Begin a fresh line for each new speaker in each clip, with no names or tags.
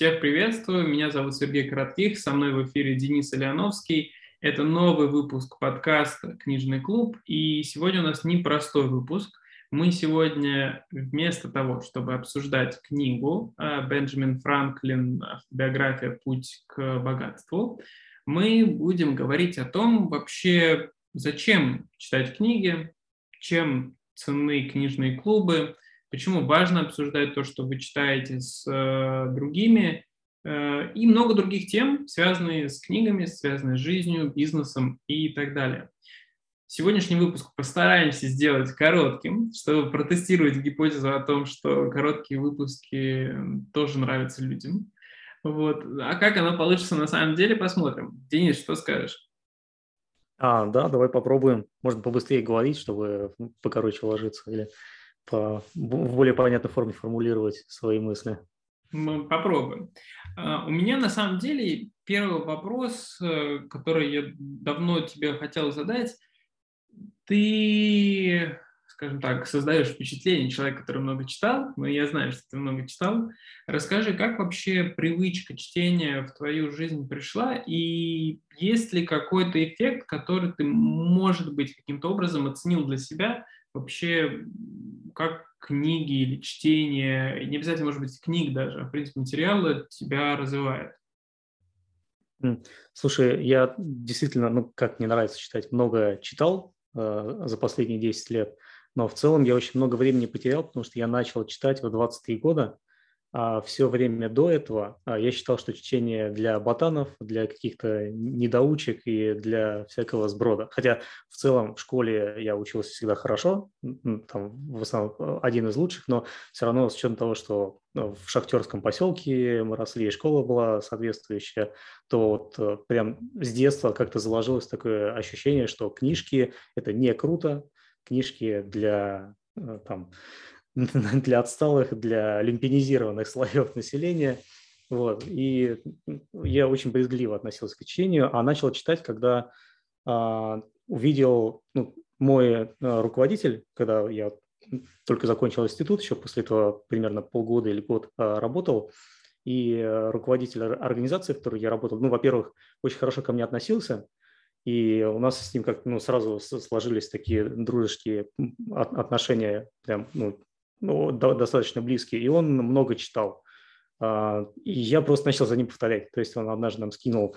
Всех приветствую, меня зовут Сергей Коротких, со мной в эфире Денис Ильяновский. Это новый выпуск подкаста «Книжный клуб», и сегодня у нас непростой выпуск. Мы сегодня вместо того, чтобы обсуждать книгу э, Бенджамин Франклин «Биография. Путь к богатству», мы будем говорить о том вообще, зачем читать книги, чем ценны книжные клубы, почему важно обсуждать то, что вы читаете с э, другими, э, и много других тем, связанные с книгами, связанные с жизнью, бизнесом и так далее. Сегодняшний выпуск постараемся сделать коротким, чтобы протестировать гипотезу о том, что короткие выпуски тоже нравятся людям. Вот. А как оно получится на самом деле, посмотрим. Денис, что скажешь?
А, да, давай попробуем. Можно побыстрее говорить, чтобы покороче ложиться или по, в более понятной форме формулировать свои мысли.
Мы попробуем. А, у меня на самом деле первый вопрос, э, который я давно тебе хотел задать. Ты, скажем так, создаешь впечатление человека, который много читал, но я знаю, что ты много читал. Расскажи, как вообще привычка чтения в твою жизнь пришла, и есть ли какой-то эффект, который ты, может быть, каким-то образом оценил для себя – вообще как книги или чтение, не обязательно, может быть, книг даже, а, в принципе, материалы тебя развивает?
Слушай, я действительно, ну, как мне нравится читать, много читал э, за последние 10 лет, но в целом я очень много времени потерял, потому что я начал читать в 23 года, все время до этого а, я считал, что чтение для ботанов, для каких-то недоучек и для всякого сброда. Хотя в целом в школе я учился всегда хорошо, там в основном э, один из лучших, но все равно с учетом того, что ну, в шахтерском поселке мы росли, и школа была соответствующая, то вот э, прям с детства как-то заложилось такое ощущение, что книжки – это не круто, книжки для э, там, для отсталых, для люмпинизированных слоев населения. Вот. И я очень брезгливо относился к чтению, а начал читать, когда а, увидел ну, мой а, руководитель, когда я только закончил институт, еще после этого примерно полгода или год а, работал, и руководитель организации, в которой я работал, ну, во-первых, очень хорошо ко мне относился, и у нас с ним как ну, сразу сложились такие дружеские отношения, прям ну, ну, достаточно близкий, и он много читал. А, и я просто начал за ним повторять. То есть он однажды нам скинул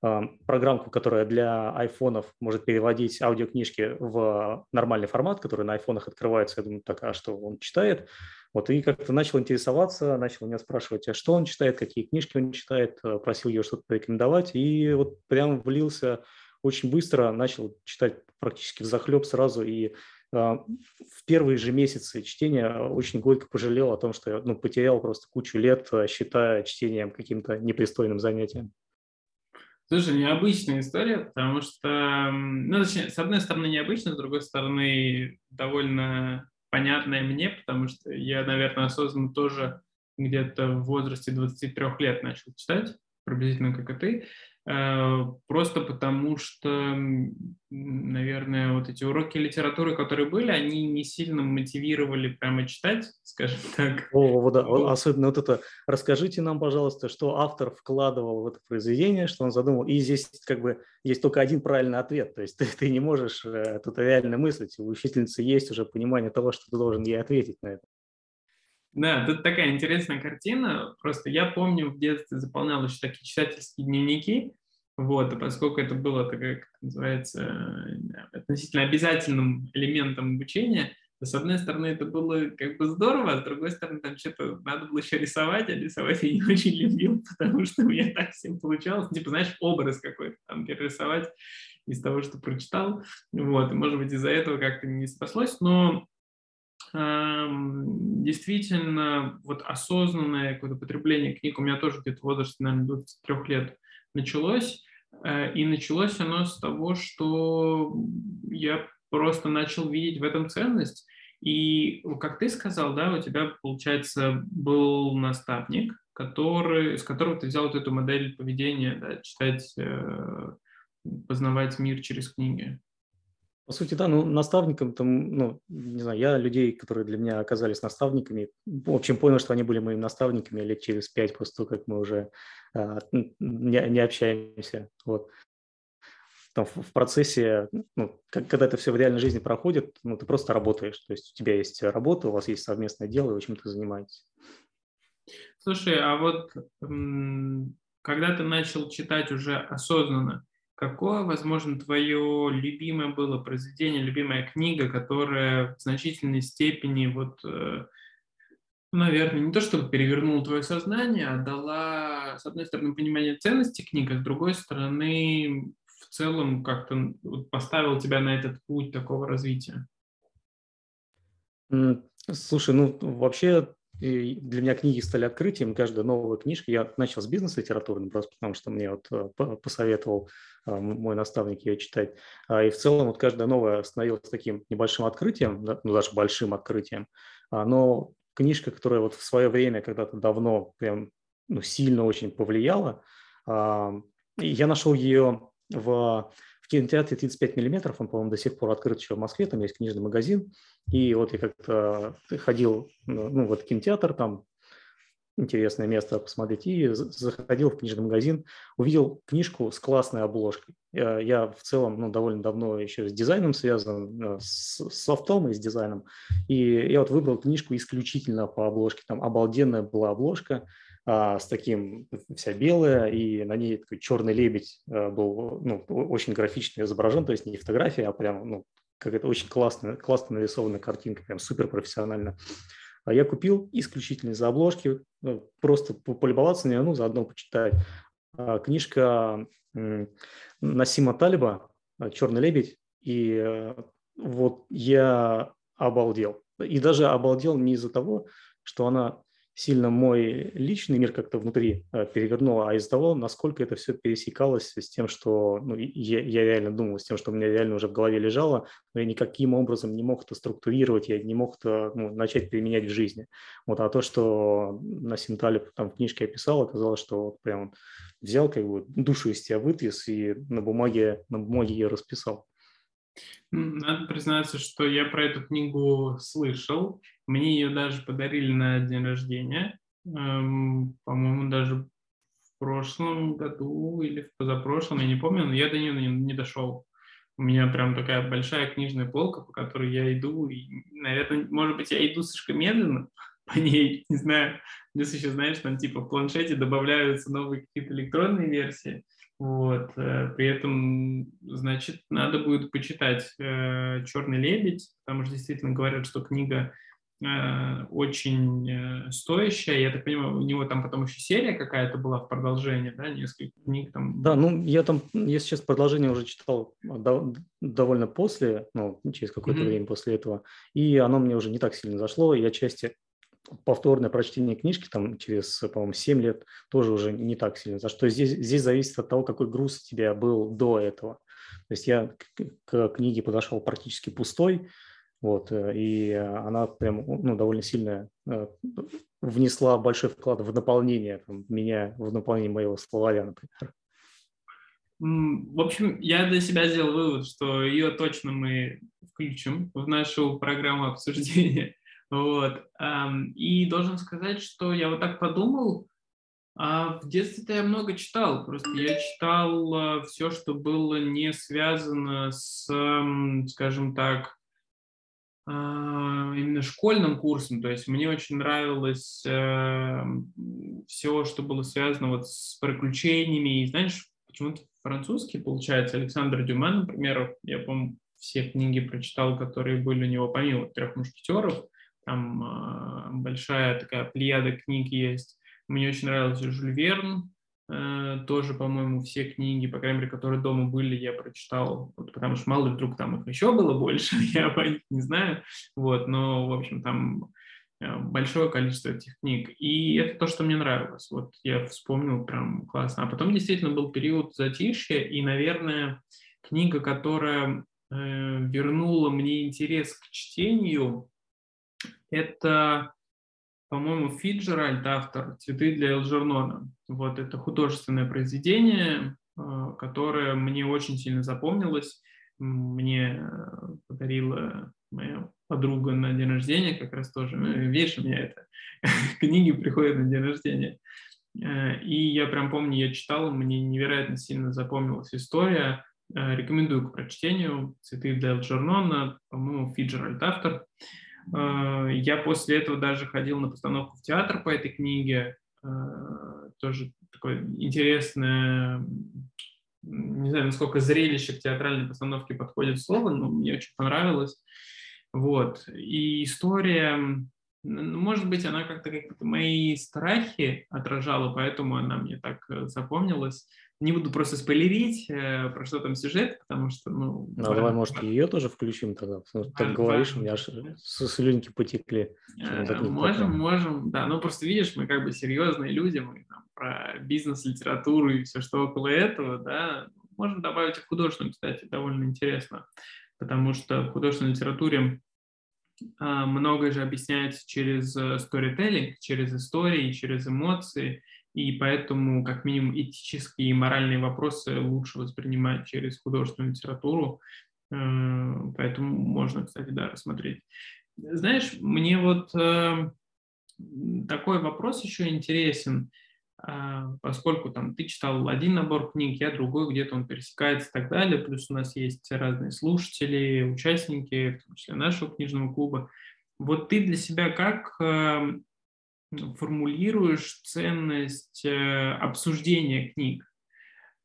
а, программку, которая для айфонов может переводить аудиокнижки в нормальный формат, который на айфонах открывается. Я думаю, так, а что он читает? Вот, и как-то начал интересоваться, начал меня спрашивать, а что он читает, какие книжки он читает, э, просил ее что-то порекомендовать, и вот прям влился очень быстро, начал читать практически в захлеб сразу, и в первые же месяцы чтения очень горько пожалел о том, что я ну, потерял просто кучу лет, а, считая чтением каким-то непристойным занятием.
Слушай, необычная история, потому что, ну, точнее, с одной стороны необычная, с другой стороны довольно понятная мне, потому что я, наверное, осознанно тоже где-то в возрасте 23 лет начал читать, приблизительно как и ты. Э, просто потому что, наверное, вот эти уроки литературы, которые были, они не сильно мотивировали прямо читать, скажем так.
О, да, вот. особенно вот это. Расскажите нам, пожалуйста, что автор вкладывал в это произведение, что он задумал. И здесь как бы есть только один правильный ответ. То есть ты, ты не можешь э, тут реально мыслить. У учительницы есть уже понимание того, что ты должен ей ответить на это.
Да, тут такая интересная картина. Просто я помню, в детстве заполнял еще такие читательские дневники, вот, а поскольку это было, так, как называется, относительно обязательным элементом обучения, то, с одной стороны, это было как бы здорово, а с другой стороны, там что-то надо было еще рисовать, а рисовать я не очень любил, потому что у меня так всем получалось, типа, знаешь, образ какой-то там перерисовать из того, что прочитал, вот, и, может быть, из-за этого как-то не спаслось, но действительно, вот осознанное какое-то потребление книг у меня тоже где-то в возрасте, наверное, 23 лет началось, Э, и началось оно с того, что я просто начал видеть в этом ценность. И, как ты сказал, да, у тебя, получается, был наставник, который, с которого ты взял вот эту модель поведения, да, читать, э, познавать мир через книги.
По сути, да, ну, наставником, там, ну, не знаю, я людей, которые для меня оказались наставниками, в общем, понял, что они были моими наставниками лет через пять после того, как мы уже а, не, не общаемся. Вот. Там в, в процессе, ну, как, когда это все в реальной жизни проходит, ну, ты просто работаешь. То есть у тебя есть работа, у вас есть совместное дело, и вы чем-то занимаетесь.
Слушай, а вот когда ты начал читать уже осознанно, Какое, возможно, твое любимое было произведение, любимая книга, которая в значительной степени, вот, э, наверное, не то чтобы перевернула твое сознание, а дала, с одной стороны, понимание ценности книги, а с другой стороны, в целом как-то поставил тебя на этот путь такого развития?
Слушай, ну вообще и для меня книги стали открытием. Каждая новая книжка, я начал с бизнес-литературы, просто потому что мне вот э, посоветовал э, мой наставник ее читать. А, и в целом вот каждая новая становилась таким небольшим открытием, ну даже большим открытием. А, но книжка, которая вот в свое время когда-то давно прям ну, сильно очень повлияла, я нашел ее в в кинотеатре 35 миллиметров, он, по-моему, до сих пор открыт еще в Москве, там есть книжный магазин, и вот я как-то ходил ну, в этот кинотеатр, там интересное место посмотреть, и заходил в книжный магазин, увидел книжку с классной обложкой. Я, я в целом ну, довольно давно еще с дизайном связан, э, с софтом и с дизайном, и я вот выбрал книжку исключительно по обложке, там обалденная была обложка, с таким, вся белая, и на ней такой черный лебедь а, был ну, очень графично изображен, то есть не фотография, а прям ну, какая-то очень классная, классно нарисованная картинка, прям супер профессионально. А я купил исключительно за обложки, ну, просто полюбоваться не, ну, заодно почитать. А, книжка Насима Талиба «Черный лебедь», и э, вот я обалдел. И даже обалдел не из-за того, что она сильно мой личный мир как-то внутри э, перевернуло, а из-за того, насколько это все пересекалось с тем, что ну, я, я реально думал, с тем, что у меня реально уже в голове лежало, но я никаким образом не мог это структурировать, я не мог это ну, начать применять в жизни. Вот, а то, что Насим Талиб там в книжке описал, оказалось, что вот прям взял как бы душу из тебя вытряс и на бумаге, на бумаге ее расписал.
Надо признаться, что я про эту книгу слышал. Мне ее даже подарили на день рождения. Эм, по-моему, даже в прошлом году или в позапрошлом, я не помню, но я до нее не, дошел. У меня прям такая большая книжная полка, по которой я иду. И, наверное, может быть, я иду слишком медленно по ней, не знаю. Плюс еще, знаешь, там типа в планшете добавляются новые какие-то электронные версии. Вот. Э, при этом, значит, надо будет почитать э, «Черный лебедь», потому что действительно говорят, что книга э, очень стоящая. Я так понимаю, у него там потом еще серия какая-то была в продолжении, да, несколько книг там.
Да, ну я там, я сейчас продолжение уже читал довольно после, ну, через какое-то mm-hmm. время после этого, и оно мне уже не так сильно зашло. Я части повторное прочтение книжки там через, по-моему, 7 лет тоже уже не так сильно. За что здесь, здесь зависит от того, какой груз у тебя был до этого. То есть я к, к книге подошел практически пустой, вот, э, и она прям ну, довольно сильно э, внесла большой вклад в наполнение там, меня, в наполнение моего словаря, например.
В общем, я для себя сделал вывод, что ее точно мы включим в нашу программу обсуждения. Вот. И должен сказать, что я вот так подумал, а в детстве-то я много читал, просто я читал а, все, что было не связано с, скажем так, а, именно школьным курсом. То есть мне очень нравилось э, все, что было связано вот с приключениями. И знаешь, почему-то французский, получается, Александр Дюма, например, я, помню, все книги прочитал, которые были у него, помимо «Трех мушкетеров», там э, большая такая плеяда книг есть. Мне очень нравился Жюль Верн, э, тоже, по-моему, все книги, по крайней мере, которые дома были, я прочитал, вот, потому что мало ли вдруг там их еще было больше, я по них не знаю, вот, но, в общем, там э, большое количество этих книг. И это то, что мне нравилось. Вот я вспомнил прям классно. А потом действительно был период затишья, и, наверное, книга, которая э, вернула мне интерес к чтению, это, по-моему, Фиджеральд, автор «Цветы для Элджернона». Вот это художественное произведение, э, которое мне очень сильно запомнилось. мне подарила моя подруга на день рождения, как раз тоже. Ну, у меня это книги приходят на день рождения. Э, и я прям помню, я читал, мне невероятно сильно запомнилась история. Э, рекомендую к прочтению. «Цветы для Элджернона», по-моему, Фиджеральд автор. Э, я после этого даже ходил на постановку в театр по этой книге. Тоже такое интересное, не знаю, насколько зрелище к театральной постановке подходит слово, но мне очень понравилось. Вот. И история, может быть, она как-то как мои страхи отражала, поэтому она мне так э, запомнилась. Не буду просто спойлерить, э, про что там сюжет, потому что, ну...
Ну, давай, может, ее тоже включим тогда. Так говоришь, у меня аж слюнки потекли.
Э, можем, можем, да. Ну, просто видишь, мы как бы серьезные люди, мы там про бизнес, литературу и все, что около этого, да. Можем добавить и художественную, кстати, довольно интересно потому что в художественной литературе а, многое же объясняется через э, через истории, через эмоции, и поэтому как минимум этические и моральные вопросы лучше воспринимать через художественную литературу, э, поэтому можно, кстати, да, рассмотреть. Знаешь, мне вот э, такой вопрос еще интересен – а, поскольку там ты читал один набор книг, я другой, где-то он пересекается и так далее, плюс у нас есть разные слушатели, участники, в том числе нашего книжного клуба. Вот ты для себя как формулируешь ценность э, обсуждения книг?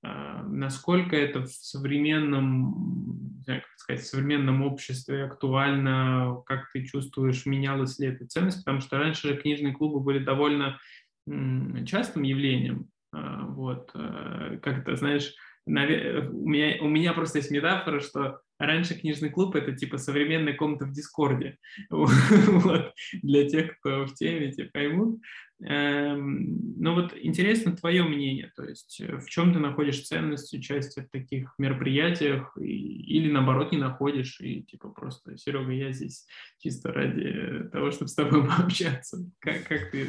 А, насколько это в современном, как сказать, в современном обществе актуально, как ты чувствуешь, менялась ли эта ценность? Потому что раньше книжные клубы были довольно частым явлением. Вот, э, как это, знаешь, у меня, у меня просто есть метафора, что раньше книжный клуб это типа современная комната в Дискорде. Вот, для тех, кто в теме, те поймут. Эм, но вот интересно твое мнение, то есть э, в чем ты находишь ценность участия в таких мероприятиях или наоборот не находишь и типа просто, Серега, я здесь чисто ради того, чтобы с тобой пообщаться. Как, как ты?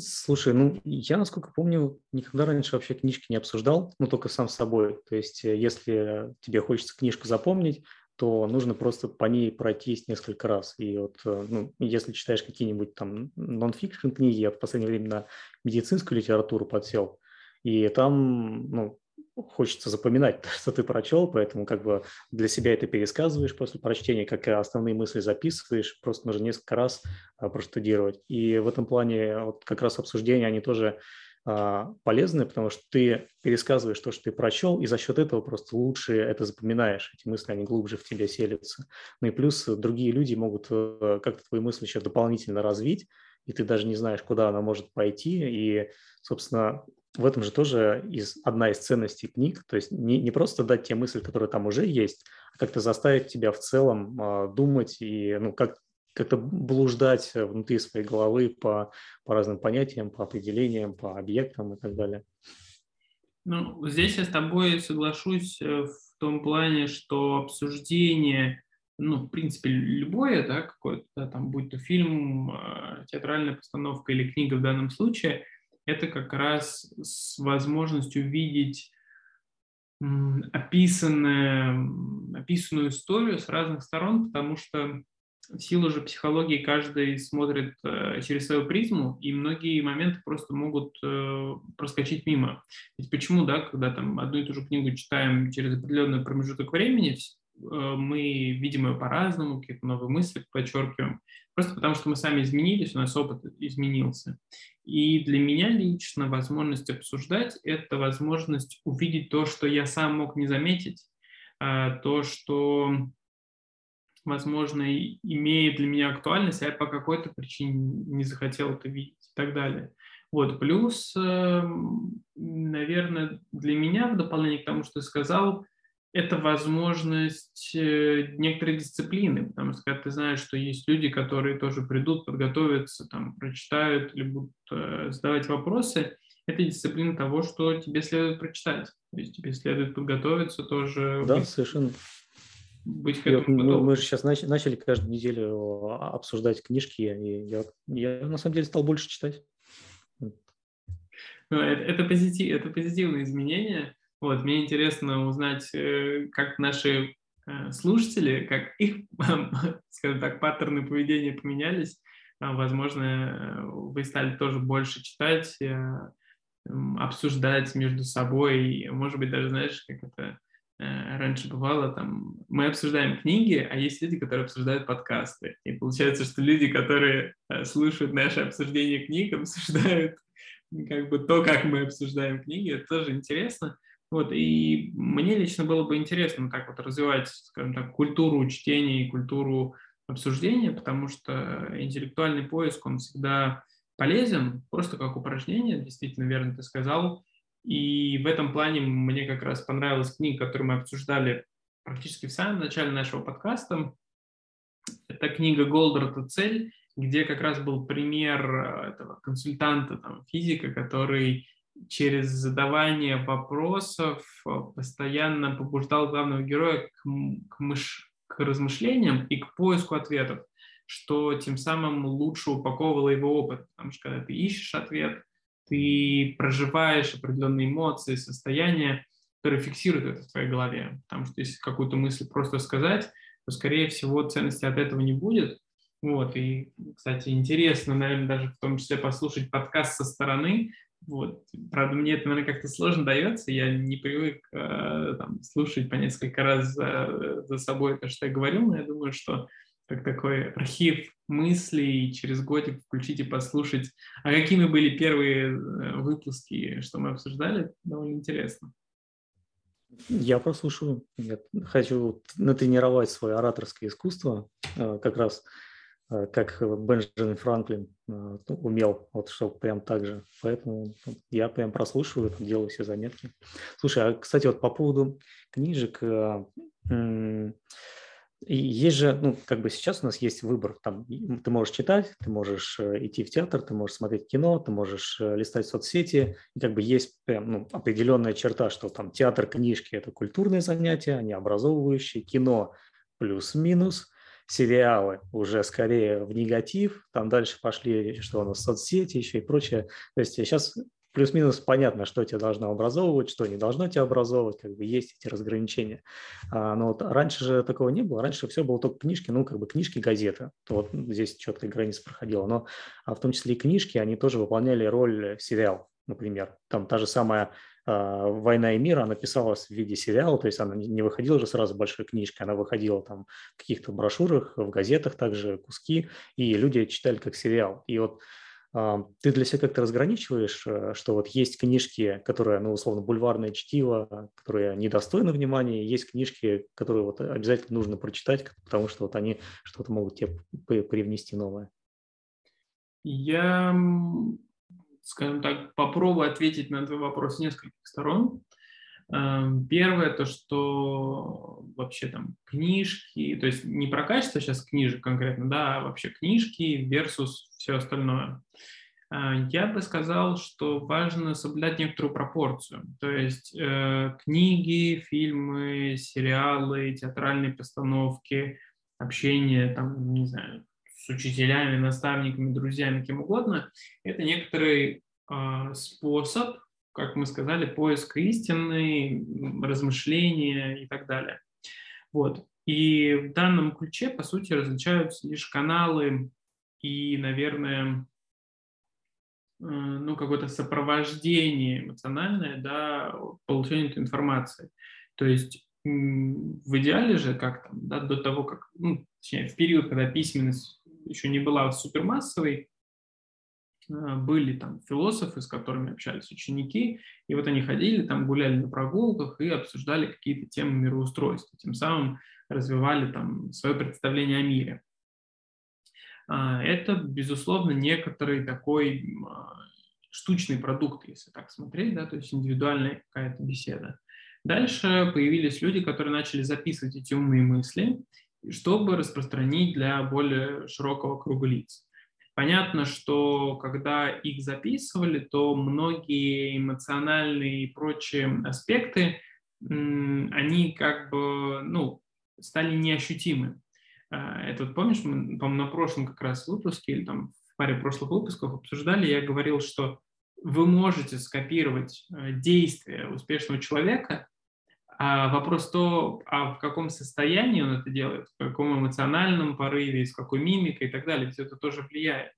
Слушай, ну, я, насколько помню, никогда раньше вообще книжки не обсуждал, ну, только сам с собой. То есть, э, если тебе хочется книжку запомнить, то нужно просто по ней пройтись несколько раз. И вот, э, ну, если читаешь какие-нибудь там нон-фикшн книги, я в последнее время на медицинскую литературу подсел, и там, ну, хочется запоминать, что ты прочел, поэтому как бы для себя это пересказываешь после прочтения, как основные мысли записываешь, просто нужно несколько раз а, проштудировать. И в этом плане вот как раз обсуждения, они тоже а, полезны, потому что ты пересказываешь то, что ты прочел, и за счет этого просто лучше это запоминаешь, эти мысли, они глубже в тебе селятся. Ну и плюс другие люди могут э, как-то твои мысли еще дополнительно развить, и ты даже не знаешь, куда она может пойти, и, собственно, в этом же тоже из, одна из ценностей книг, то есть не, не просто дать те мысли, которые там уже есть, а как-то заставить тебя в целом э, думать и ну, как, как-то блуждать внутри своей головы по, по разным понятиям, по определениям, по объектам и так далее.
Ну, здесь я с тобой соглашусь э, в том плане, что обсуждение, ну, в принципе, любое, да, какое-то, да, там, будь то фильм, э, театральная постановка или книга в данном случае – это как раз с возможностью видеть описанную, описанную историю с разных сторон, потому что в силу же психологии каждый смотрит э, через свою призму, и многие моменты просто могут э, проскочить мимо. Ведь почему, да, когда там одну и ту же книгу читаем через определенный промежуток времени, мы видим ее по-разному, какие-то новые мысли подчеркиваем, просто потому что мы сами изменились, у нас опыт изменился. И для меня лично возможность обсуждать – это возможность увидеть то, что я сам мог не заметить, а то, что, возможно, имеет для меня актуальность, а я по какой-то причине не захотел это видеть и так далее. Вот, плюс, эм, наверное, для меня, в дополнение к тому, что ты сказал, это возможность э, некоторой дисциплины, потому что когда ты знаешь, что есть люди, которые тоже придут, подготовятся, там, прочитают или будут э, задавать вопросы, это дисциплина того, что тебе следует прочитать. То есть тебе следует подготовиться тоже.
Да, быть, совершенно. Быть к этому мы, мы же сейчас начали каждую неделю обсуждать книжки, и я, я на самом деле стал больше читать.
Ну, это, это, позитив, это позитивные изменения. Вот, мне интересно узнать, э, как наши э, слушатели, как их, скажем так, паттерны поведения поменялись. А, возможно, вы стали тоже больше читать, обсуждать между собой, может быть, даже, знаешь, как это Э, раньше бывало, там, мы обсуждаем книги, а есть люди, которые обсуждают подкасты. И получается, что люди, которые э, слушают наше обсуждение книг, обсуждают как бы то, как мы обсуждаем книги, это тоже интересно. Вот, и мне лично было бы интересно так вот развивать, скажем так, культуру чтения и культуру обсуждения, потому что интеллектуальный поиск, он всегда полезен, просто как упражнение, действительно верно ты сказал, и в этом плане мне как раз понравилась книга, которую мы обсуждали практически в самом начале нашего подкаста. Это книга Голдерта «Цель», где как раз был пример э, этого консультанта, там, физика, который через задавание вопросов э, постоянно побуждал главного героя к, к, мыш, к размышлениям и к поиску ответов, что тем самым лучше упаковывало его опыт. Потому что когда ты ищешь ответ, ты проживаешь определенные эмоции, состояния, которые фиксируют это в твоей голове. Потому что если какую-то мысль просто сказать, то, скорее всего, ценности от этого не будет. Вот, и, кстати, интересно, наверное, даже в том числе послушать подкаст со стороны. Вот, правда, мне это, наверное, как-то сложно дается, я не привык э, там, слушать по несколько раз за, за собой то, что я говорю, но я думаю, что как такой архив мыслей через годик включить и послушать. А какими были первые э, выпуски, что мы обсуждали? Довольно интересно.
Я прослушаю. Я хочу натренировать свое ораторское искусство, э, как раз как Бенджамин Франклин умел, вот что прям так же. Поэтому я прям прослушиваю, делаю все заметки. Слушай, а, кстати, вот по поводу книжек, и есть же, ну, как бы сейчас у нас есть выбор. Там, ты можешь читать, ты можешь э, идти в театр, ты можешь смотреть кино, ты можешь э, листать соцсети. И как бы есть прям ну, определенная черта, что там театр, книжки – это культурные занятия, они образовывающие, кино плюс-минус, сериалы уже скорее в негатив, там дальше пошли, что у нас соцсети еще и прочее. То есть сейчас плюс-минус понятно, что тебя должно образовывать, что не должно тебя образовывать, как бы есть эти разграничения. А, но вот раньше же такого не было, раньше все было только книжки, ну, как бы книжки, газеты, вот здесь четкая граница проходила, но а в том числе и книжки, они тоже выполняли роль сериал, например. Там та же самая «Война и мир», она писалась в виде сериала, то есть она не выходила же сразу большой книжкой, она выходила там в каких-то брошюрах, в газетах также куски, и люди читали как сериал. И вот ты для себя как-то разграничиваешь, э, что вот есть книжки, которые, ну, условно, бульварное чтиво, которые недостойны внимания, есть книжки, которые вот обязательно нужно прочитать, потому что вот они что-то могут тебе привнести новое?
Я, скажем так, попробую ответить на твой вопрос с нескольких сторон. Эм, первое, то, что вообще там книжки, то есть не про качество сейчас книжек конкретно, да, а вообще книжки versus все остальное. Э, я бы сказал, что важно соблюдать некоторую пропорцию. То есть э, книги, фильмы, сериалы, театральные постановки, общение, там, не знаю, учителями, наставниками, друзьями, кем угодно, это некоторый э, способ как мы сказали, поиск истины, размышления и так далее. Вот. И в данном ключе, по сути, различаются лишь каналы и, наверное, э, ну, какое-то сопровождение эмоциональное, да, получения этой информации. То есть в идеале же, как там, да, до того, как, ну, точнее, в период, когда письменность еще не была супермассовой, Э, были там философы, с которыми общались ученики, и вот они ходили, там гуляли на прогулках и обсуждали какие-то темы мироустройства, тем самым развивали там свое представление о мире. А, это, безусловно, некоторый такой а, штучный продукт, если так смотреть, да, то есть индивидуальная какая-то беседа. Дальше появились люди, которые начали записывать эти умные мысли, чтобы распространить для более широкого круга лиц. Понятно, что когда их записывали, то многие эмоциональные и прочие аспекты, они как бы, ну, стали неощутимы. А, это вот помнишь, мы, по на прошлом как раз выпуске или там в паре прошлых выпусков обсуждали, я говорил, что вы можете скопировать э, действия успешного человека, А вопрос то, а в каком состоянии он это делает, в каком эмоциональном порыве, с какой мимикой и так далее, все это тоже влияет.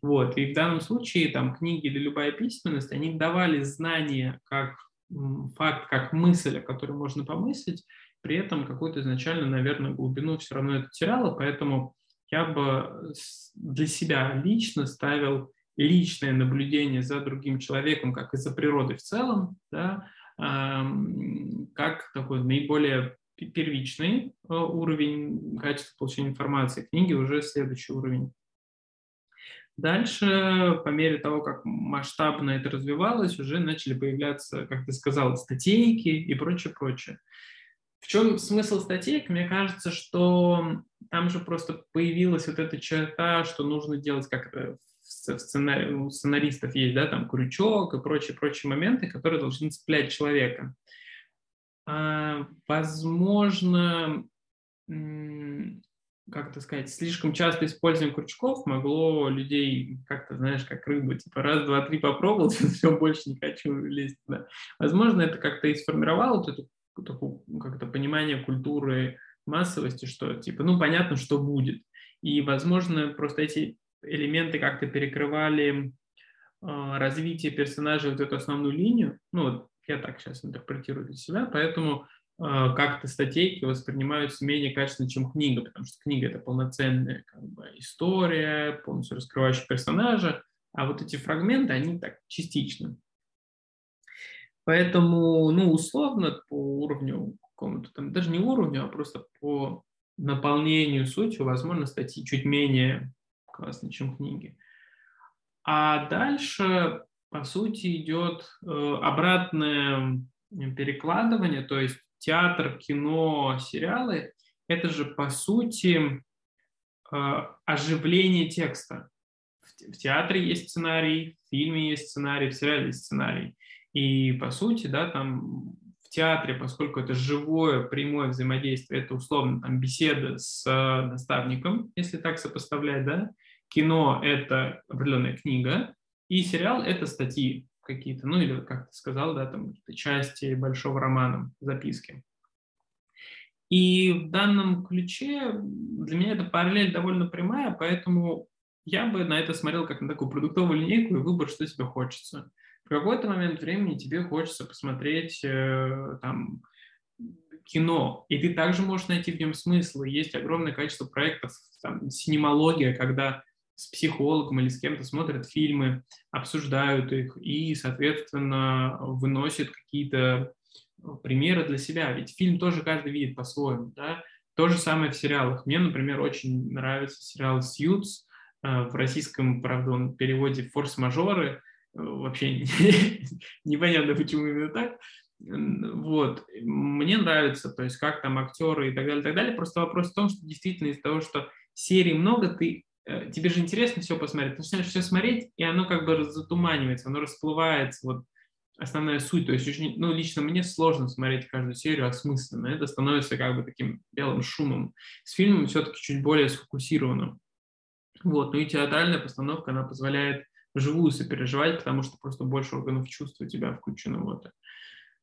Вот. И в данном случае там книги или любая письменность, они давали знания как факт, как мысль, о которой можно помыслить, при этом какую-то изначально, наверное, глубину все равно это теряло, поэтому я бы для себя лично ставил личное наблюдение за другим человеком, как и за природой в целом, да, как такой наиболее первичный э, уровень качества получения информации. Книги уже следующий уровень. Дальше, по мере того, как масштабно это развивалось, уже начали появляться, как ты сказал, статейки и прочее, прочее. В чем смысл статей? Мне кажется, что там же просто появилась вот эта черта, что нужно делать, как сценарии, у сценаристов есть, да, там крючок и прочие-прочие моменты, которые должны цеплять человека. А, возможно, как это сказать, слишком часто использование крючков могло людей как-то, знаешь, как рыбу, типа раз, два, три попробовал, все, больше не хочу лезть туда. Возможно, это как-то и сформировало вот эту, такую, как-то понимание культуры массовости, что типа, ну, понятно, что будет. И, возможно, просто эти элементы как-то перекрывали э, развитие персонажа вот эту основную линию. Ну, вот я так сейчас интерпретирую для себя, поэтому э, как-то статейки воспринимаются менее качественно, чем книга, потому что книга — это полноценная как бы, история, полностью раскрывающая персонажа, а вот эти фрагменты, они так частично. Поэтому, ну, условно, по уровню какому-то там, даже не уровню, а просто по наполнению сутью, возможно, статьи чуть менее классные, чем книги. А дальше, по сути, идет э, обратное перекладывание, то есть театр, кино, сериалы – это же, по сути, э, оживление текста. В театре есть сценарий, в фильме есть сценарий, в сериале есть сценарий. И, по сути, да, там в театре, поскольку это живое, прямое взаимодействие, это условно там беседа с наставником, если так сопоставлять, да, кино – это определенная книга, и сериал – это статьи какие-то, ну или, как ты сказал, да, там части большого романа, записки. И в данном ключе для меня эта параллель довольно прямая, поэтому я бы на это смотрел как на такую продуктовую линейку и выбор, что тебе хочется. В какой-то момент времени тебе хочется посмотреть э, там кино, и ты также можешь найти в нем смысл. Есть огромное количество проектов, там, синемология, когда с психологом или с кем-то смотрят фильмы, обсуждают их и, соответственно, выносят какие-то э, примеры для себя. Ведь фильм тоже каждый видит по-своему. Да? То же самое в сериалах. Мне, например, очень нравится сериал «Сьюз». Э, в российском, правда, он в переводе «Форс-мажоры». Э, вообще непонятно, почему именно так. Вот. Мне нравится, то есть как там актеры и так далее, и так далее. Просто вопрос в том, что действительно из-за того, что серий много, ты тебе же интересно все посмотреть, ты начинаешь все смотреть, и оно как бы затуманивается, оно расплывается, вот основная суть. То есть, очень, ну, лично мне сложно смотреть каждую серию осмысленно. Это становится как бы таким белым шумом. С фильмом все-таки чуть более сфокусированным. Вот, ну и театральная постановка, она позволяет вживую сопереживать, потому что просто больше органов чувств у тебя включено в это.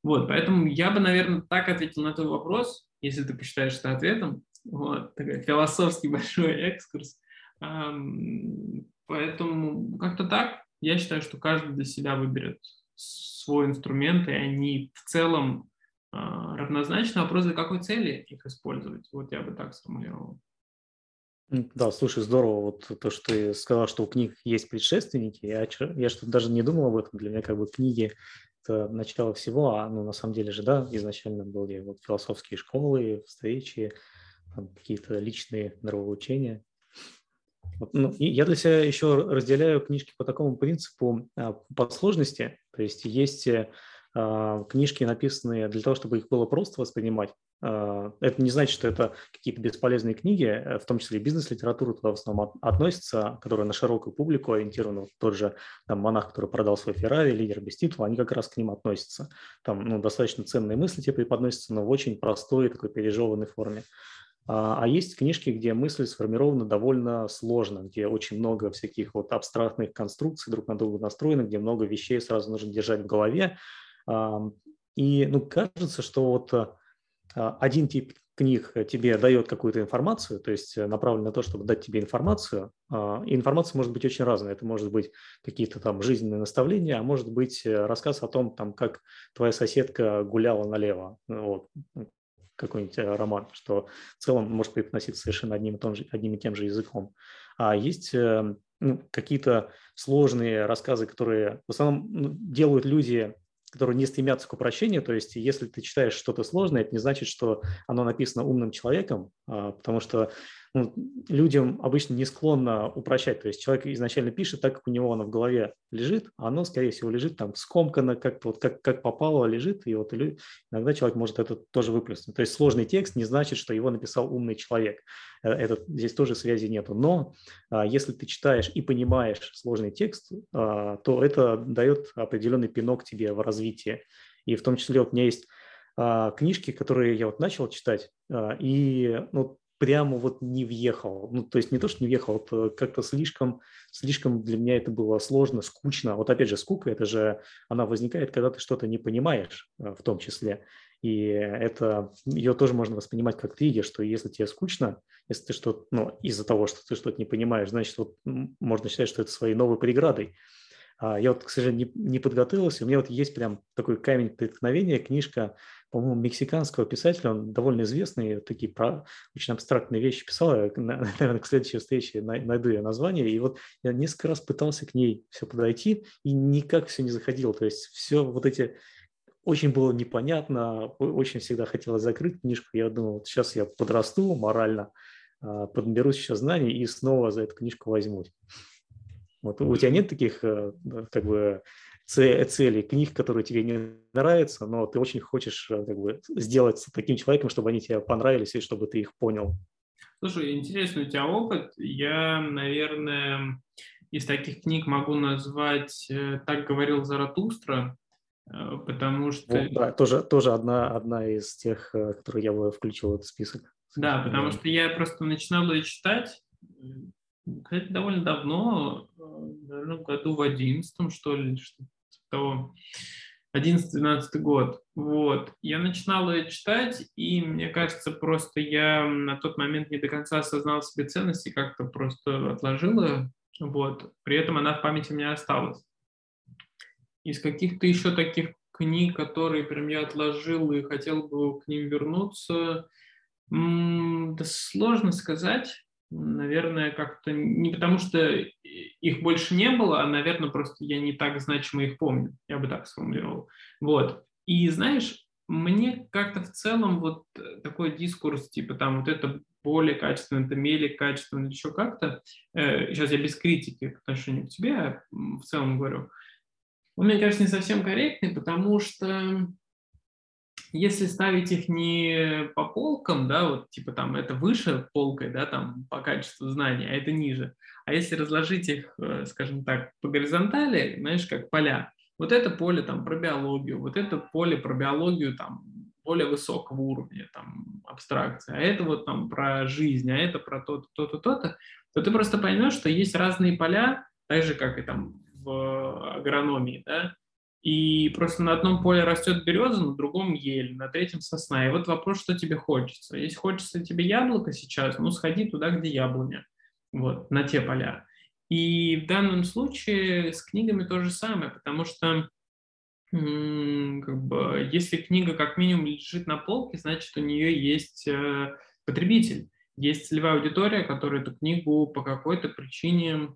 Вот, поэтому я бы, наверное, так ответил на твой вопрос, если ты посчитаешь это ответом. Вот, такой философский большой экскурс. Поэтому как-то так. Я считаю, что каждый для себя выберет свой инструмент, и они в целом а, равнозначны. Вопрос, для какой цели их использовать. Вот я бы так сформулировал.
Да, слушай, здорово. Вот то, что ты сказал, что у книг есть предшественники. Я, я что-то даже не думал об этом. Для меня как бы книги – это начало всего, а ну, на самом деле же, да, изначально были вот философские школы, встречи, какие-то личные нравоучения. Ну, я для себя еще разделяю книжки по такому принципу а, по сложности. То есть есть э, а, книжки, написанные для того, чтобы их было просто воспринимать. А, это не значит, что это какие-то бесполезные книги, э, в том числе и бизнес-литература туда в основном относится, которая на широкую публику ориентирована. Вот тот же там, монах, который продал свой Феррари, лидер без титула, они как раз к ним относятся. Там ну, достаточно ценные мысли тебе преподносятся, но в очень простой такой пережеванной форме. А, а есть книжки, где мысль сформирована довольно сложно, где очень много всяких вот абстрактных конструкций друг на друга настроены, где много вещей сразу нужно держать в голове. И ну, кажется, что вот а, один тип книг тебе дает какую-то информацию, то есть направлен на то, чтобы дать тебе информацию. А, и информация может быть очень разная. Это может быть какие-то там жизненные наставления, а может быть э, рассказ о том, там, как твоя соседка гуляла налево. Вот какой-нибудь э, роман, что в целом может преподноситься совершенно одним и, том же, одним и тем же языком. А есть э, ну, какие-то сложные рассказы, которые в основном ну, делают люди которые не стремятся к упрощению. То есть, если ты читаешь что-то сложное, это не значит, что оно написано умным человеком, а, потому что ну, людям обычно не склонно упрощать. То есть человек изначально пишет так, как у него оно в голове лежит, а оно, скорее всего, лежит там скомканно, как-то вот как, как попало лежит, и вот иногда человек может это тоже выплеснуть. То есть сложный текст не значит, что его написал умный человек. Э, это, здесь тоже связи нету. Но а, если ты читаешь и понимаешь сложный текст, а, то это дает определенный пинок тебе в развитии. И в том числе вот у меня есть а, книжки, которые я вот начал читать, и ну, прямо вот не въехал. Ну, то есть не то, что не въехал, вот э, как-то слишком, слишком для меня это было сложно, скучно. Вот опять же, скука, это же, она возникает, когда ты что-то не понимаешь э, в том числе. И это, ее тоже можно воспринимать как триггер, что если тебе скучно, если ты что-то, ну, из-за того, что ты что-то не понимаешь, значит, вот можно считать, что это своей новой преградой. А я вот, к сожалению, не, подготовился. У меня вот есть прям такой камень преткновения, книжка, по-моему, мексиканского писателя, он довольно известный, такие про, очень абстрактные вещи писал. Я, наверное, к следующей встрече найду ее название. И вот я несколько раз пытался к ней все подойти, и никак все не заходило. То есть все вот эти очень было непонятно, очень всегда хотелось закрыть книжку. Я думал, вот сейчас я подрасту морально, а, подберусь еще знаний и снова за эту книжку возьмусь. Вот у тебя нет таких э, как бы целей, книг, которые тебе не нравятся, но ты очень хочешь э, как бы сделать таким человеком, чтобы они тебе понравились и чтобы ты их понял.
Слушай, интересный у тебя опыт. Я, наверное, из таких книг могу назвать э, «Так говорил Заратустра», потому что...
Вот, да, тоже, тоже одна, одна из тех, которые я бы включил в этот список.
Да, потому что я просто начинал ее читать, кстати, довольно давно, наверное, году в одиннадцатом, что ли, что того, 11-12 год. Вот. Я начинал ее читать, и мне кажется, просто я на тот момент не до конца осознал себе ценности, как-то просто отложил ее. Вот. При этом она в памяти у меня осталась. Из каких-то еще таких книг, которые прям я отложил и хотел бы к ним вернуться, да сложно сказать наверное, как-то не потому, что их больше не было, а, наверное, просто я не так значимо их помню. Я бы так сформулировал. Вот. И знаешь, мне как-то в целом вот такой дискурс, типа там вот это более качественно, это менее качественно, еще как-то, э, сейчас я без критики к отношению к тебе а в целом говорю, он, мне кажется, не совсем корректный, потому что если ставить их не по полкам, да, вот типа там это выше полкой, да, там по качеству знаний, а это ниже, а если разложить их, э, скажем так, по горизонтали, знаешь, как поля, вот это поле там про биологию, вот это поле про биологию там более высокого уровня, там, абстракции, а это вот там про жизнь, а это про то-то, то-то, то-то, то ты просто поймешь, что есть разные поля, так же, как и там в агрономии, да, и просто на одном поле растет береза, на другом ель, на третьем сосна. И вот вопрос, что тебе хочется. Если хочется тебе яблоко сейчас, ну сходи туда, где яблоня, вот, на те поля. И в данном случае с книгами то же самое, потому что как бы, если книга как минимум лежит на полке, значит у нее есть э, потребитель, есть целевая аудитория, которая эту книгу по какой-то причине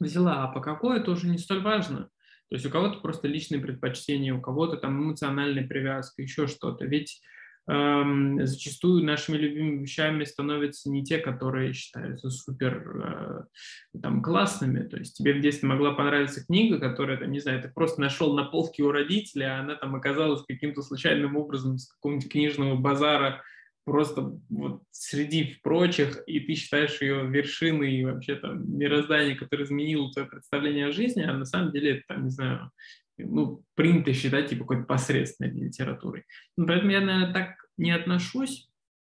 взяла, а по какой это уже не столь важно. То есть у кого-то просто личные предпочтения, у кого-то там эмоциональная привязка, еще что-то. Ведь эм, зачастую нашими любимыми вещами становятся не те, которые считаются супер э, там, классными. То есть тебе в детстве могла понравиться книга, которая, там, не знаю, ты просто нашел на полке у родителя, а она там оказалась каким-то случайным образом с какого-нибудь книжного базара просто вот среди прочих, и ты считаешь ее вершиной и вообще там мироздание, которое изменило твое представление о жизни, а на самом деле это, там, не знаю, ну, принято считать типа какой-то посредственной литературой. Ну, поэтому я, наверное, так не отношусь.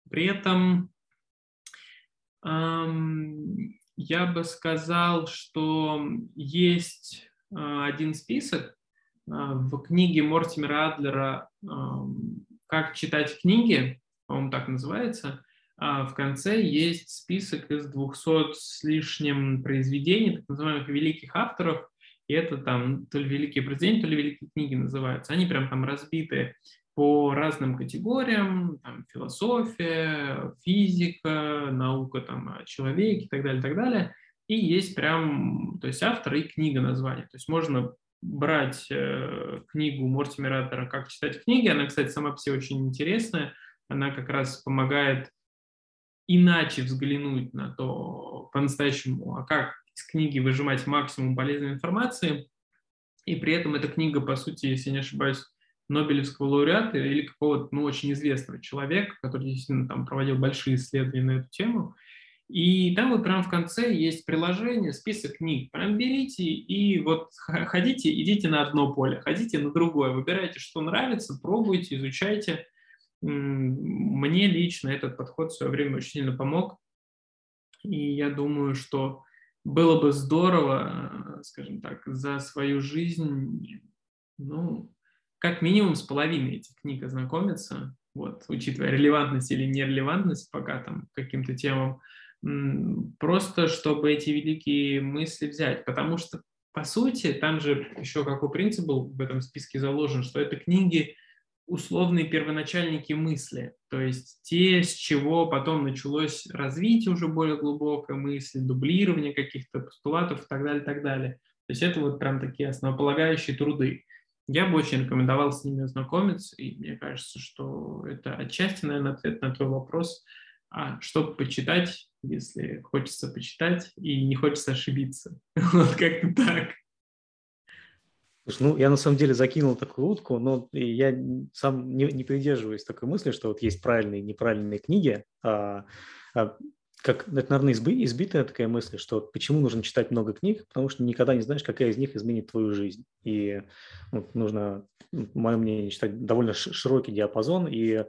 При этом эм, я бы сказал, что есть э, один список, в книге Мортимера Адлера «Как читать книги», по-моему, так называется, а в конце есть список из 200 с лишним произведений, так называемых великих авторов, и это там то ли великие произведения, то ли великие книги называются. Они прям там разбиты по разным категориям, там, философия, физика, наука там, о человеке и так далее, и так далее. И есть прям, то есть автор и книга название. То есть можно брать э, книгу Мортимера Аттера «Как читать книги». Она, кстати, сама по себе очень интересная. Она как раз помогает иначе взглянуть на то по-настоящему, а как из книги выжимать максимум полезной информации. И при этом эта книга, по сути, если не ошибаюсь, Нобелевского лауреата или какого-то ну, очень известного человека, который действительно там проводил большие исследования на эту тему. И там вот прямо в конце есть приложение, список книг. Прям берите и вот ходите, идите на одно поле, ходите на другое, выбирайте, что нравится, пробуйте, изучайте. Мне лично этот подход в свое время очень сильно помог. И я думаю, что было бы здорово, скажем так, за свою жизнь, ну, как минимум с половиной этих книг ознакомиться, вот, учитывая релевантность или нерелевантность пока там каким-то темам, просто чтобы эти великие мысли взять, потому что, по сути, там же еще какой принцип был в этом списке заложен, что это книги условные первоначальники мысли, то есть те, с чего потом началось развитие уже более глубокой мысли, дублирование каких-то постулатов и так далее, так далее. То есть это вот прям такие основополагающие труды. Я бы очень рекомендовал с ними ознакомиться, и мне кажется, что это отчасти, наверное, ответ на твой вопрос, а что почитать, если хочется почитать и не хочется ошибиться. Вот как-то так.
Ну, я на самом деле закинул такую утку, но я сам не, не придерживаюсь такой мысли, что вот есть правильные и неправильные книги. А, а, как это, наверное, изби, избитая такая мысль, что почему нужно читать много книг, потому что никогда не знаешь, какая из них изменит твою жизнь. И ну, нужно, мое мнение, читать довольно широкий диапазон, и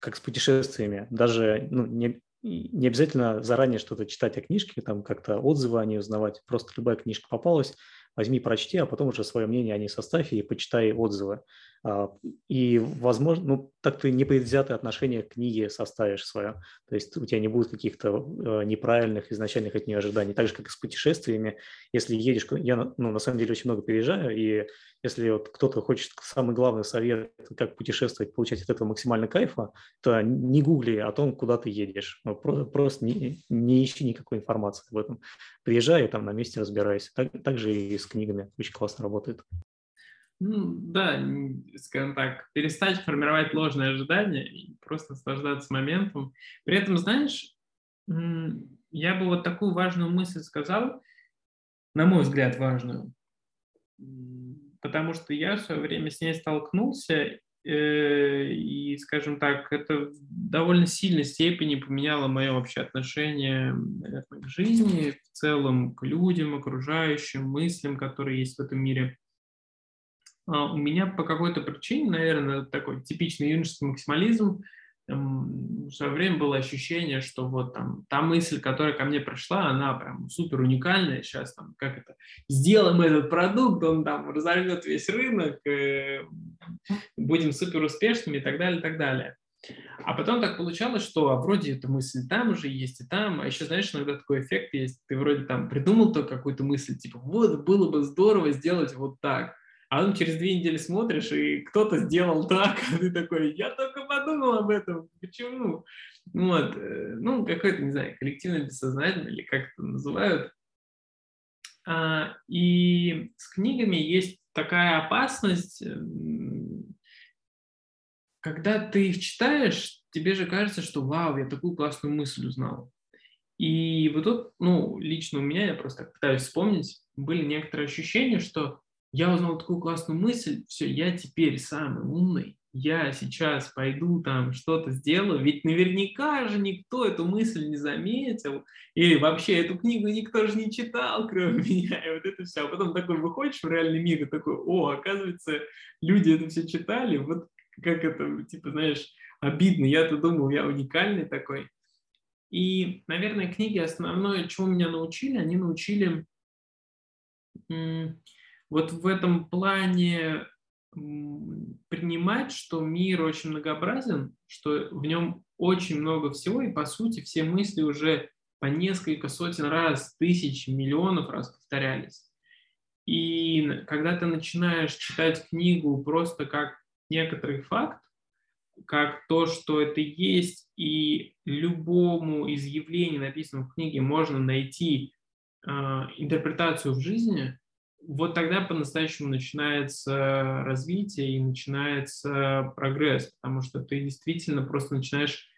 как с путешествиями, даже ну, не, не обязательно заранее что-то читать о книжке, там как-то отзывы о ней узнавать, просто любая книжка попалась, возьми, прочти, а потом уже свое мнение о ней составь и почитай отзывы. А, и, возможно, ну, так ты непредвзятое отношение к книге составишь свое. То есть у тебя не будет каких-то э, неправильных изначальных от нее ожиданий. Так же, как и с путешествиями. Если едешь, я, ну, на самом деле, очень много переезжаю, и если вот кто-то хочет самый главный совет, как путешествовать, получать от этого максимально кайфа, то не гугли о том, куда ты едешь. Просто, просто не, не ищи никакой информации об этом. Приезжай и там на месте разбирайся. Так, так же и с книгами. Очень классно работает.
Ну, да, скажем так, перестать формировать ложные ожидания и просто наслаждаться моментом. При этом, знаешь, я бы вот такую важную мысль сказал, на мой взгляд, важную, потому что я в свое время с ней столкнулся, и, скажем так, это в довольно сильной степени поменяло мое вообще отношение, наверное, к жизни, в целом к людям, окружающим, мыслям, которые есть в этом мире. А, у меня по какой-то причине, наверное, такой типичный юношеский максимализм, в свое время было ощущение, что вот там та мысль, которая ко мне пришла, она прям супер уникальная. Сейчас там как это сделаем этот продукт, он там разорвет весь рынок, э, будем супер успешными и так далее, и так далее. А потом так получалось, что а вроде эта мысль там уже есть и там, а еще, знаешь, иногда такой эффект есть, ты вроде там придумал только какую-то мысль, типа, вот, было бы здорово сделать вот так, а потом через две недели смотришь, и кто-то сделал так, а ты такой, я только подумал об этом, почему? Вот, э, ну, какой-то, не знаю, коллективное бессознательное, или как это называют. А, и с книгами есть такая опасность, когда ты их читаешь, тебе же кажется, что вау, я такую классную мысль узнал. И вот тут, ну, лично у меня, я просто пытаюсь вспомнить, были некоторые ощущения, что я узнал такую классную мысль, все, я теперь самый умный, я сейчас пойду там что-то сделаю, ведь наверняка же никто эту мысль не заметил, или вообще эту книгу никто же не читал, кроме меня, и вот это все. А потом такой выходишь в реальный мир и такой, о, оказывается, люди это все читали, вот как это, типа, знаешь, обидно, я-то думал, я уникальный такой. И, наверное, книги основное, чему меня научили, они научили вот в этом плане принимать, что мир очень многообразен, что в нем очень много всего, и по сути все мысли уже по несколько сотен раз, тысяч, миллионов раз повторялись. И когда ты начинаешь читать книгу просто как некоторый факт, как то, что это есть, и любому из явлений, написанному в книге, можно найти э, интерпретацию в жизни, вот тогда по-настоящему начинается развитие и начинается прогресс, потому что ты действительно просто начинаешь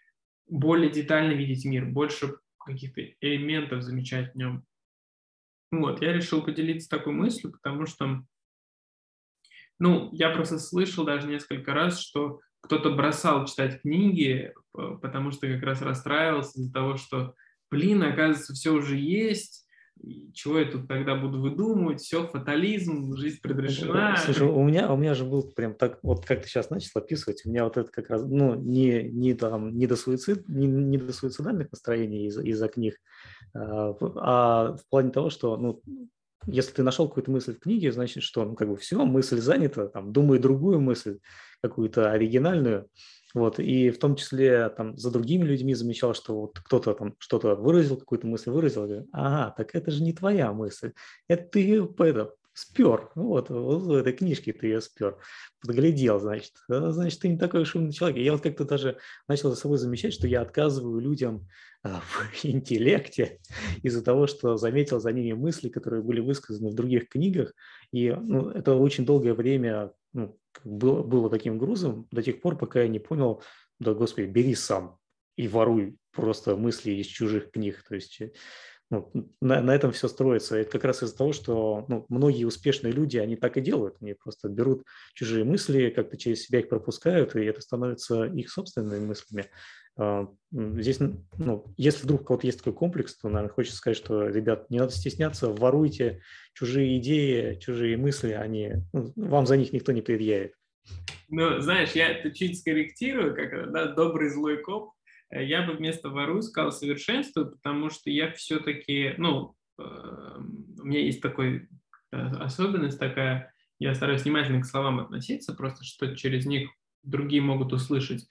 более детально видеть мир, больше каких-то элементов замечать в нем. Вот, я решил поделиться такой мыслью, потому что, ну, я просто слышал даже несколько раз, что кто-то бросал читать книги, потому что как раз расстраивался из-за того, что, блин, оказывается, все уже есть, чего я тут тогда буду выдумывать, все, фатализм, жизнь предрешена.
Слушай, у меня, у меня же был прям так, вот как ты сейчас начал описывать, у меня вот это как раз, ну, не, не, там, не, до, суицид, не, не до суицидальных настроений из- из-за книг, а, а в плане того, что, ну, если ты нашел какую-то мысль в книге, значит, что, ну, как бы все, мысль занята, там, думай другую мысль, какую-то оригинальную, вот, и в том числе там за другими людьми замечал, что вот кто-то там что-то выразил, какую-то мысль выразил, говорю, ага, так это же не твоя мысль, это ты это, спер, вот, вот в этой книжке ты ее спер, подглядел, значит, значит, ты не такой уж умный человек. Я вот как-то даже начал за собой замечать, что я отказываю людям а, в интеллекте из-за того, что заметил за ними мысли, которые были высказаны в других книгах, и ну, это очень долгое время ну, было, было таким грузом до тех пор, пока я не понял, да, господи, бери сам и воруй просто мысли из чужих книг. То есть э, ну, на, на этом все строится. Это как раз из-за того, что ну, многие успешные люди, они так и делают. Они просто берут чужие мысли, как-то через себя их пропускают, и это становится их собственными мыслями. А, здесь, ну, если вдруг у кого-то есть такой комплекс, то, наверное, хочется сказать, что, ребят, не надо стесняться, воруйте чужие идеи, чужие мысли, они, ну, вам за них никто не предъявит.
Ну, знаешь, я это чуть скорректирую, как да, добрый злой коп. Э, я бы вместо вору сказал совершенствую, потому что я все-таки, ну, э, у меня есть такой э, особенность такая, я стараюсь внимательно к словам относиться, просто что через них другие могут услышать.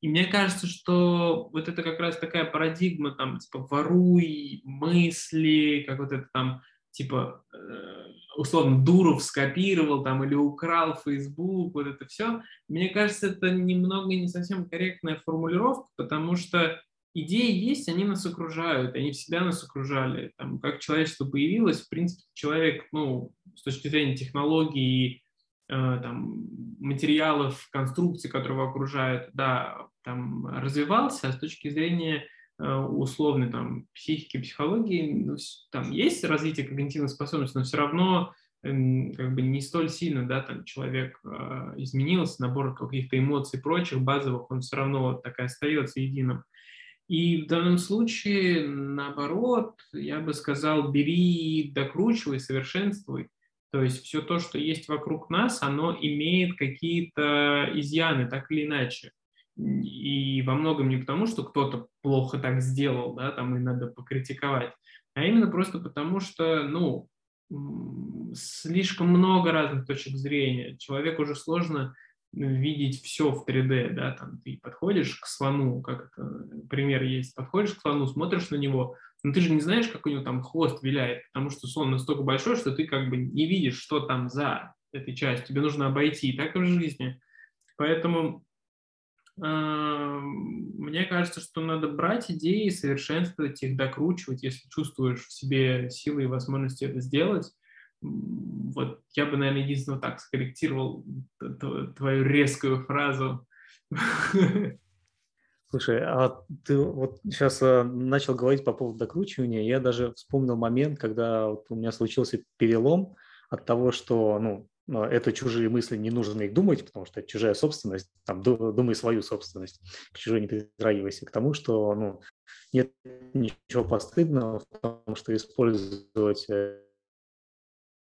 И мне кажется, что вот это как раз такая парадигма, там, типа, воруй мысли, как вот это там, типа, э, условно, Дуров скопировал там или украл Facebook, вот это все. Мне кажется, это немного не совсем корректная формулировка, потому что идеи есть, они нас окружают, они всегда нас окружали. Там, как человечество появилось, в принципе, человек, ну, с точки зрения технологий Э, там, материалов, конструкций, которые его окружают, да, там развивался, а с точки зрения условной там, психики, психологии, ну, там есть развитие когнитивных способностей, но все равно эм, как бы не столь сильно, да, там человек э, изменился, набор каких-то эмоций прочих базовых, он все равно так и остается единым. И в данном случае, наоборот, я бы сказал, бери, докручивай, совершенствуй. То есть все то, что есть вокруг нас, оно имеет какие-то изъяны, так или иначе. И во многом не потому, что кто-то плохо так сделал, да, там и надо покритиковать, а именно просто потому, что, ну, слишком много разных точек зрения. Человеку уже сложно видеть все в 3D, да, там ты подходишь к слону, как это пример есть, подходишь к слону, смотришь на него, но ты же не знаешь, как у него там хвост виляет, потому что слон настолько большой, что ты как бы не видишь, что там за этой частью, тебе нужно обойти, так и в жизни. Поэтому мне кажется, что надо брать идеи, совершенствовать их, докручивать, если чувствуешь в себе силы и возможности это сделать, вот я бы, наверное, единственно так скорректировал твою резкую фразу.
Слушай, а ты вот сейчас э, начал говорить по поводу докручивания. Я даже вспомнил момент, когда вот у меня случился перелом от того, что ну, ну это чужие мысли, не нужно их думать, потому что это чужая собственность, там, думай свою собственность, к чужой не притрагивайся, к тому, что ну, нет ничего постыдного в том, что использовать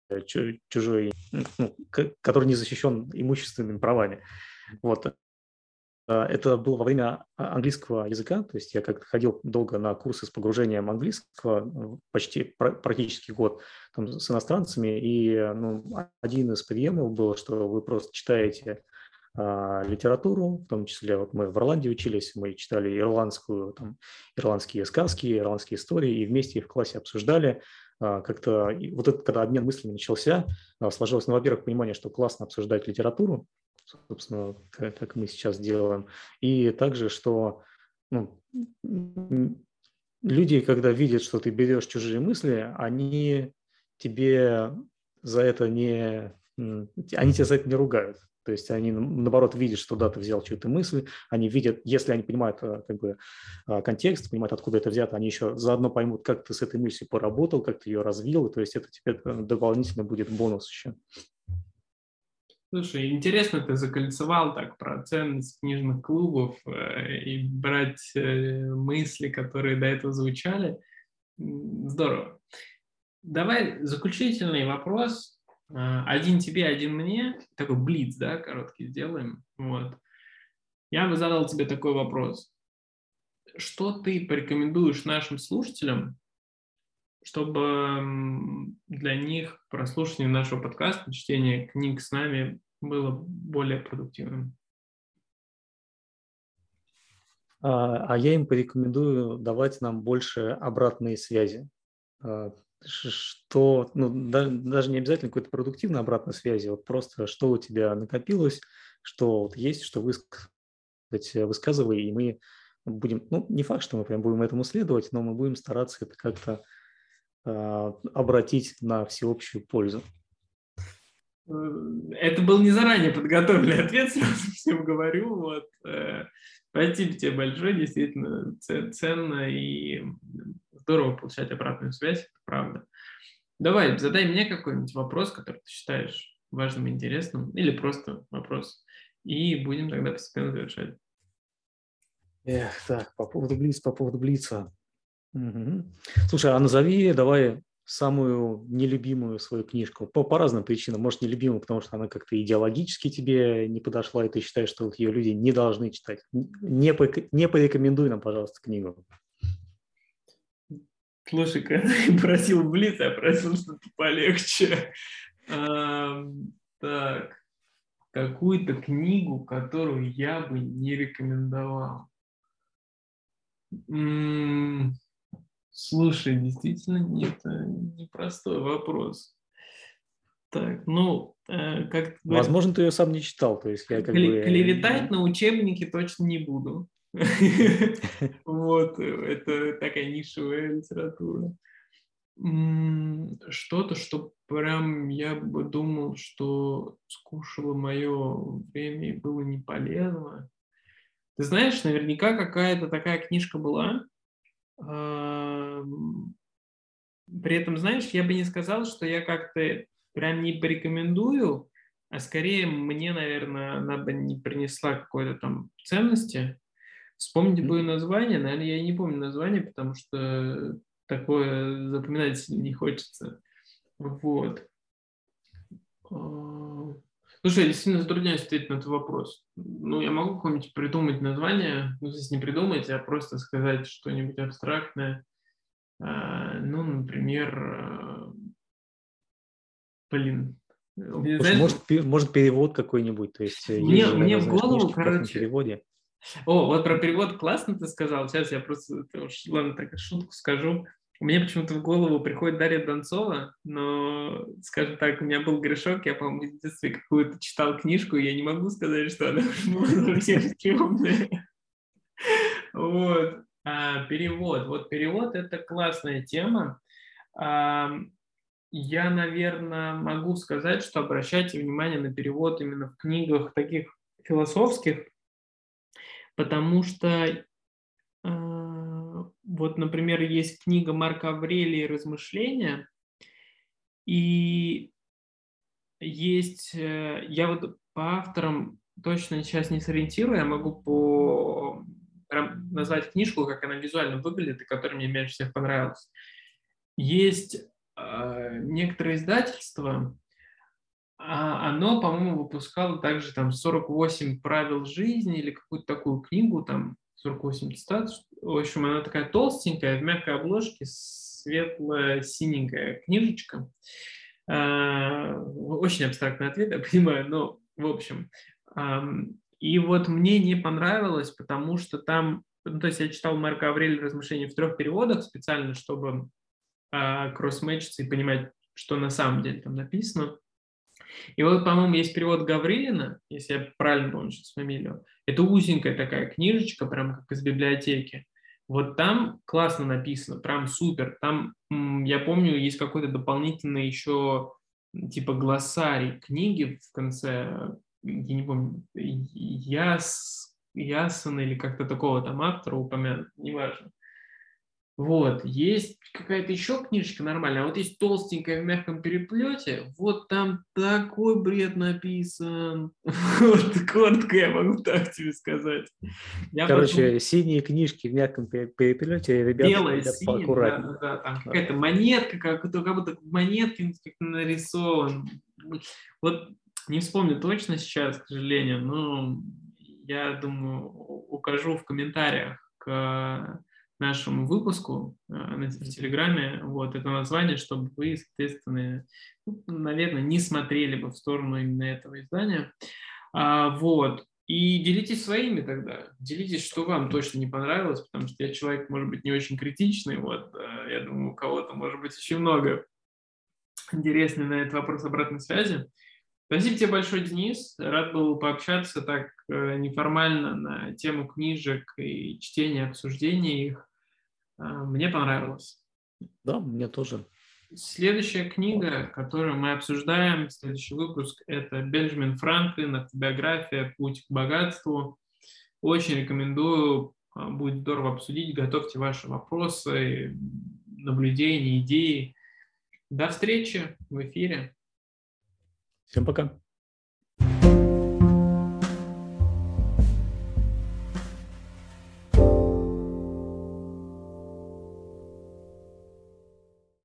Э, чужой, ну, который не защищен имущественными правами. Вот. Это было во время английского языка, то есть я как-то ходил долго на курсы с погружением английского, почти практически год там, с иностранцами, и ну, один из приемов был, что вы просто читаете а, литературу, в том числе вот мы в Ирландии учились, мы читали ирландскую, там, ирландские сказки, ирландские истории, и вместе в классе обсуждали. А, как-то вот это, когда обмен мыслями начался, а, сложилось, ну, во-первых, понимание, что классно обсуждать литературу, собственно, как, мы сейчас делаем, и также, что ну, люди, когда видят, что ты берешь чужие мысли, они тебе за это не, они тебя за это не ругают. То есть они, наоборот, видят, что да, ты взял чью-то мысль, они видят, если они понимают э, как бы, э, контекст, понимают, откуда это взято, они еще заодно поймут, как ты с этой мыслью поработал, как ты ее развил, то есть это тебе э, дополнительно будет бонус еще.
Слушай, интересно, ты закольцевал так про ценность книжных клубов и брать мысли, которые до этого звучали. Здорово. Давай заключительный вопрос а, один тебе, один мне, такой блиц, да, короткий сделаем. Вот. Я бы задал тебе такой вопрос. Что ты порекомендуешь нашим слушателям, чтобы для них прослушивание нашего подкаста, чтение книг с нами было более продуктивным?
А, а я им порекомендую давать нам больше обратной связи. А, что, ну, да, даже не обязательно какой-то продуктивной обратной связи, вот просто что у тебя накопилось, что вот есть, что высказать, высказывай, и мы будем, ну, не факт, что мы прям будем этому следовать, но мы будем стараться это как-то э, обратить на всеобщую пользу.
Э, это был не заранее подготовленный ответ, сразу всем говорю. Вот. Э, спасибо тебе большое, действительно ценно и здорово получать обратную связь, это правда. Давай, задай мне какой-нибудь вопрос, который ты считаешь важным и интересным, или просто вопрос, и будем тогда постепенно завершать.
Эх, так, по поводу Блица, по поводу Блица. Угу. Слушай, а назови давай самую нелюбимую свою книжку. По, по разным причинам. Может, нелюбимую, потому что она как-то идеологически тебе не подошла, и ты считаешь, что ее люди не должны читать. Не, по, не порекомендуй нам, пожалуйста, книгу.
Слушай, когда я просил Блиц, я просил что-то полегче. А, так, какую-то книгу, которую я бы не рекомендовал. Слушай, действительно, это непростой вопрос. Так, ну, э, как...
Возможно, ты ее сам не читал, то есть я как Кле-
бы... Клеветать на учебники точно не буду. Вот, это такая нишевая литература. Что-то, что прям я бы думал, что скушало мое время и было не полезно. Ты знаешь, наверняка какая-то такая книжка была. При этом, знаешь, я бы не сказал, что я как-то прям не порекомендую, а скорее мне, наверное, она бы не принесла какой-то там ценности. Вспомнить бы название, наверное, я не помню название, потому что такое запоминать не хочется. Вот. Слушай, я действительно затрудняюсь ответить на этот вопрос. Ну, я могу какое-нибудь придумать название, ну, здесь не придумать, а просто сказать что-нибудь абстрактное. А, ну, например, а, блин,
Знаешь, может, может, перевод какой-нибудь, то есть
мне, мне в голову, короче, переводе. О, вот про перевод классно ты сказал. Сейчас я просто, ладно, так шутку скажу. Мне почему-то в голову приходит Дарья Донцова, но, скажем так, у меня был грешок, я, по-моему, в детстве какую-то читал книжку, и я не могу сказать, что она была совсем темная. Вот. А, перевод. Вот перевод – это классная тема. А, я, наверное, могу сказать, что обращайте внимание на перевод именно в книгах таких философских, потому что вот, например, есть книга Марка Аврелия «Размышления», и есть, э, я вот по авторам точно сейчас не сориентирую, я могу по назвать книжку, как она визуально выглядит, и которая мне меньше всех понравилась. Есть э, некоторые издательства, э, а оно, по-моему, выпускало также там 48 правил жизни или какую-то такую книгу, там 48 цитат. В общем, она такая толстенькая, в мягкой обложке, светло-синенькая книжечка. А, очень абстрактный ответ, я понимаю, но в общем. И вот мне не понравилось, потому что там, ну, то есть я читал Марка Аврелия размышления в трех переводах специально, чтобы а, кросс-мэчиться и понимать, что на самом деле там написано. И вот, по-моему, есть перевод Гаврилина, если я правильно помню сейчас фамилию. Это узенькая такая книжечка, прям как из библиотеки. Вот там классно написано, прям супер. Там, я помню, есть какой-то дополнительный еще типа глоссарий книги в конце, я не помню, Яс, Ясон или как-то такого там автора упомянут, неважно. Вот, есть какая-то еще книжечка нормальная, а вот есть толстенькая в мягком переплете, вот там такой бред написан. Вот коротко я могу так тебе сказать.
Я Короче, потом... синие книжки в мягком переплете, ребята,
Белая, синяя. Да, да, там какая-то монетка, как, как будто монетки нарисован. Вот не вспомню точно сейчас, к сожалению, но я думаю, укажу в комментариях к нашему выпуску э, в Телеграме вот это название, чтобы вы, соответственно, ну, наверное, не смотрели бы в сторону именно этого издания. А, вот. И делитесь своими тогда. Делитесь, что вам точно не понравилось, потому что я человек, может быть, не очень критичный. Вот, э, я думаю, у кого-то, может быть, очень много интересной на этот вопрос обратной связи. Спасибо тебе большое, Денис. Рад был пообщаться так э, неформально на тему книжек и чтения, обсуждения их. А, мне понравилось.
Да, мне тоже.
Следующая книга, которую мы обсуждаем, следующий выпуск, это Бенджамин Франклин, автобиография «Путь к богатству». Очень рекомендую, а, будет здорово обсудить, готовьте ваши вопросы, наблюдения, идеи. До встречи в эфире.
Всем пока.